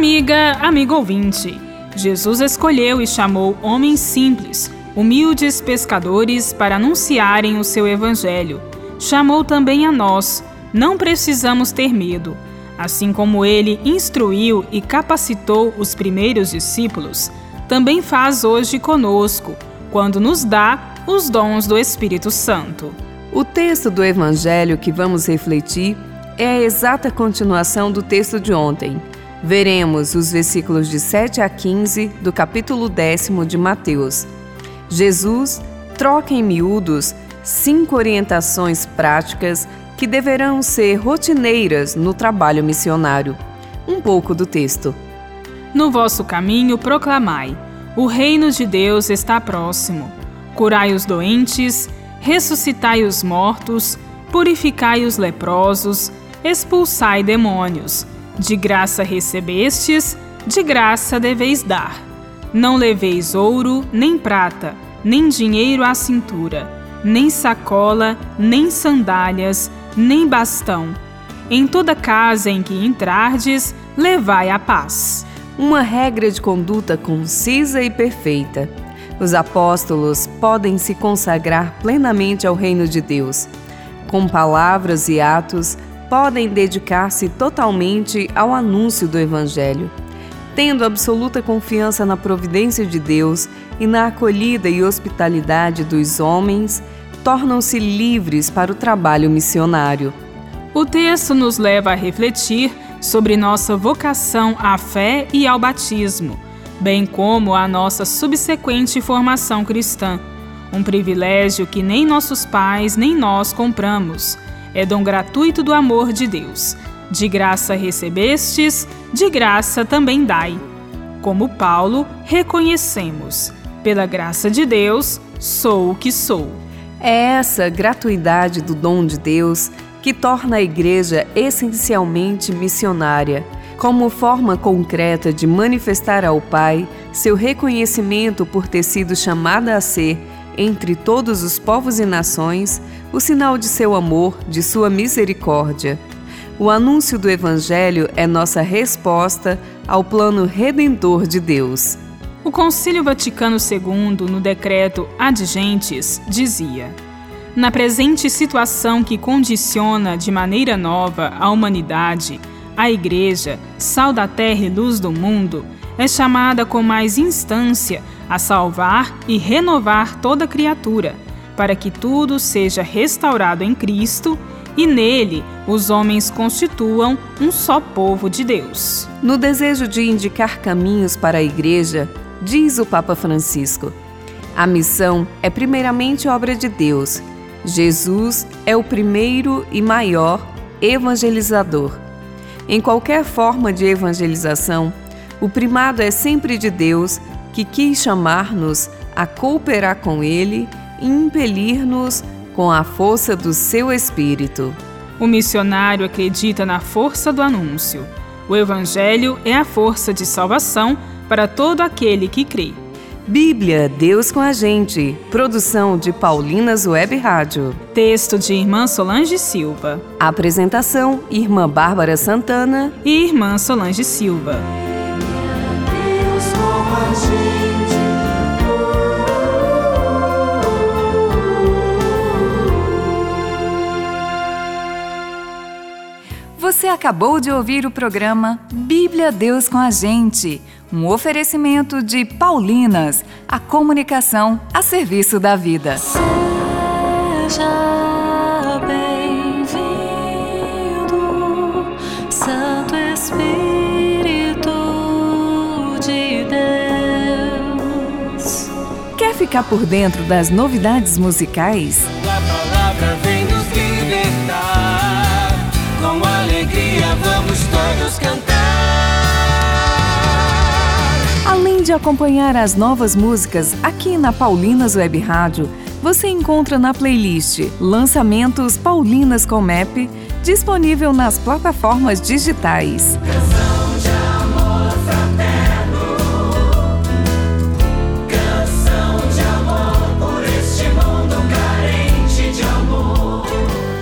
Amiga, amigo ouvinte, Jesus escolheu e chamou homens simples, humildes pescadores para anunciarem o seu evangelho. Chamou também a nós. Não precisamos ter medo. Assim como ele instruiu e capacitou os primeiros discípulos, também faz hoje conosco, quando nos dá os dons do Espírito Santo. O texto do Evangelho que vamos refletir é a exata continuação do texto de ontem. Veremos os versículos de 7 a 15 do capítulo décimo de Mateus. Jesus troca em miúdos cinco orientações práticas que deverão ser rotineiras no trabalho missionário. Um pouco do texto. No vosso caminho proclamai: o reino de Deus está próximo. Curai os doentes, ressuscitai os mortos, purificai os leprosos, expulsai demônios. De graça recebestes, de graça deveis dar. Não leveis ouro, nem prata, nem dinheiro à cintura, nem sacola, nem sandálias, nem bastão. Em toda casa em que entrardes, levai a paz. Uma regra de conduta concisa e perfeita. Os apóstolos podem se consagrar plenamente ao reino de Deus. Com palavras e atos, podem dedicar-se totalmente ao anúncio do Evangelho. Tendo absoluta confiança na providência de Deus e na acolhida e hospitalidade dos homens, tornam-se livres para o trabalho missionário. O texto nos leva a refletir sobre nossa vocação à fé e ao batismo, bem como a nossa subsequente formação cristã. Um privilégio que nem nossos pais nem nós compramos é dom gratuito do amor de Deus. De graça recebestes, de graça também dai. Como Paulo, reconhecemos: pela graça de Deus, sou o que sou. É essa gratuidade do dom de Deus que torna a Igreja essencialmente missionária, como forma concreta de manifestar ao Pai seu reconhecimento por ter sido chamada a ser entre todos os povos e nações, o sinal de seu amor, de sua misericórdia. O anúncio do Evangelho é nossa resposta ao plano redentor de Deus. O Concílio Vaticano II, no decreto Ad Gentes, dizia: Na presente situação que condiciona de maneira nova a humanidade, a Igreja, sal da terra e luz do mundo, é chamada com mais instância a salvar e renovar toda criatura, para que tudo seja restaurado em Cristo e nele os homens constituam um só povo de Deus. No desejo de indicar caminhos para a Igreja, diz o Papa Francisco: a missão é primeiramente obra de Deus. Jesus é o primeiro e maior evangelizador. Em qualquer forma de evangelização, o primado é sempre de Deus que quis chamar-nos a cooperar com Ele e impelir-nos com a força do seu Espírito. O missionário acredita na força do anúncio. O Evangelho é a força de salvação para todo aquele que crê. Bíblia, Deus com a gente. Produção de Paulinas Web Rádio. Texto de Irmã Solange Silva. Apresentação: Irmã Bárbara Santana e Irmã Solange Silva. Você acabou de ouvir o programa Bíblia Deus com a Gente, um oferecimento de Paulinas, a comunicação a serviço da vida. Seja bem-vindo, Santo Espírito de Deus. Quer ficar por dentro das novidades musicais? Todos cantar. Além de acompanhar as novas músicas aqui na Paulinas Web Rádio, você encontra na playlist Lançamentos Paulinas com Map, disponível nas plataformas digitais. Canção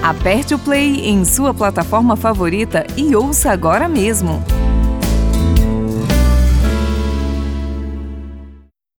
Aperte o play em sua plataforma favorita e ouça agora mesmo.